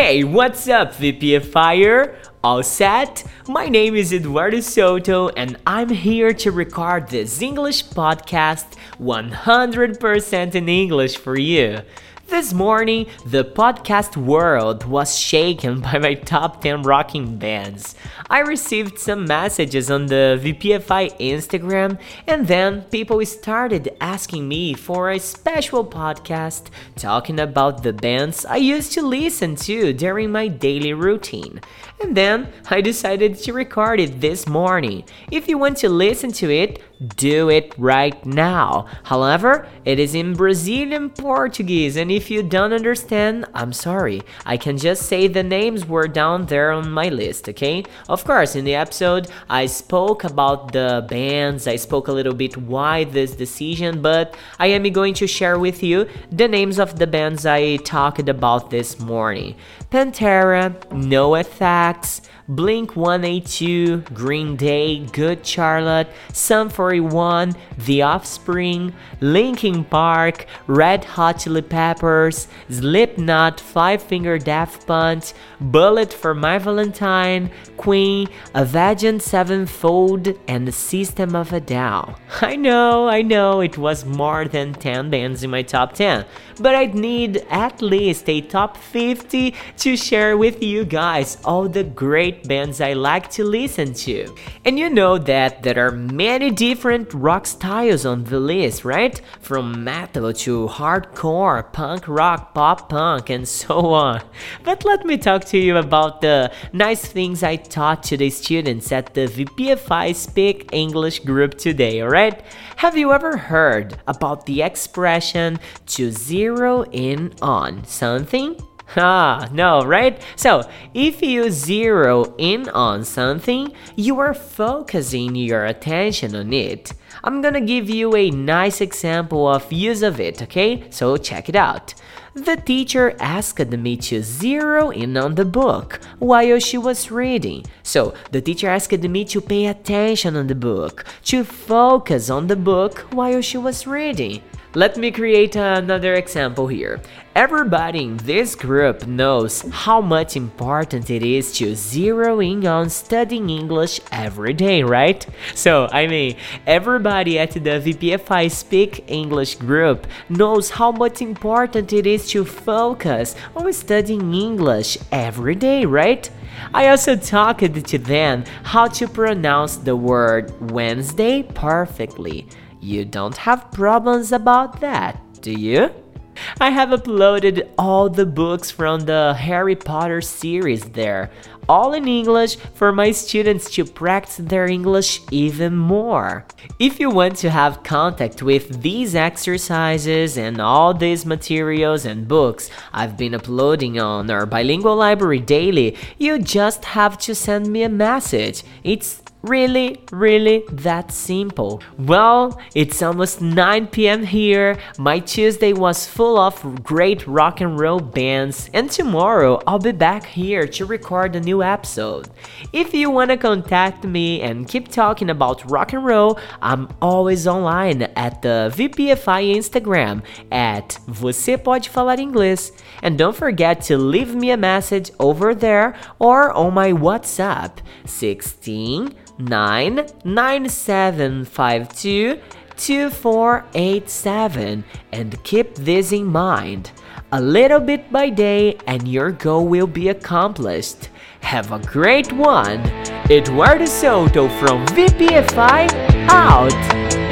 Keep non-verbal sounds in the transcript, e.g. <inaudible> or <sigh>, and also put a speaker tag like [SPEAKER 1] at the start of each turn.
[SPEAKER 1] Hey, what's up, VPFire? All set? My name is Eduardo Souto, and I'm here to record this English podcast 100% in English for you. This morning, the podcast world was shaken <laughs> by my top 10 rocking bands. I received some messages on the VPFI Instagram, and then people started asking me for a special podcast talking about the bands I used to listen to during my daily routine. And then I decided to record it this morning. If you want to listen to it, do it right now. However, it is in Brazilian Portuguese, and if you don't understand, I'm sorry. I can just say the names were down there on my list, okay? Of course, in the episode, I spoke about the bands, I spoke a little bit why this decision, but I am going to share with you the names of the bands I talked about this morning. Pantera, NOFX, Blink 182, Green Day, Good Charlotte, Sum 41, The Offspring, Linkin Park, Red Hot Chili Peppers, Slipknot, Five Finger Death Punch, Bullet for My Valentine, Queen, Avenged Sevenfold, and the System of a Down. I know, I know, it was more than 10 bands in my top 10, but I'd need at least a top 50 to share with you guys all the great bands I like to listen to. And you know that there are many different rock styles on the list, right? From metal to hardcore, punk rock, pop punk, and so on. But let me talk to you about the nice things I taught to the students at the VPFI Speak English group today, alright? Have you ever heard about the expression to zero in on something? <laughs> Ah, no, right? So, if you zero in on something, you are focusing your attention on it. I'm gonna give you a nice example of use of it, okay? So, check it out. The teacher asked me to zero in on the book while she was reading. So, the teacher asked me to pay attention on the book, to focus on the book while she was reading. Let me create another example here. Everybody in this group knows how much important it is to zero in on studying English every day, right? So, I mean, everybody at the VPFI Speak English group knows how much important it is to focus on studying English every day, right? I also talked to them how to pronounce the word Wednesday perfectly. You don't have problems about that, do you? I have uploaded all the books from the Harry Potter series there, all in English for my students to practice their English even more. If you want to have contact with these exercises and all these materials and books I've been uploading on our bilingual library daily, you just have to send me a message. It's Really, really that simple. Well, it's almost 9 pm here. My Tuesday was full of great rock and roll bands, and tomorrow I'll be back here to record a new episode. If you want to contact me and keep talking about rock and roll, I'm always online at the VPFI Instagram at Você Pode Falar Inglês. And don't forget to leave me a message over there or on my WhatsApp 16 nine nine seven five two two four eight seven and keep this in mind. A little bit by day and your goal will be accomplished. Have a great one. Eduardo Souto from VPFI out.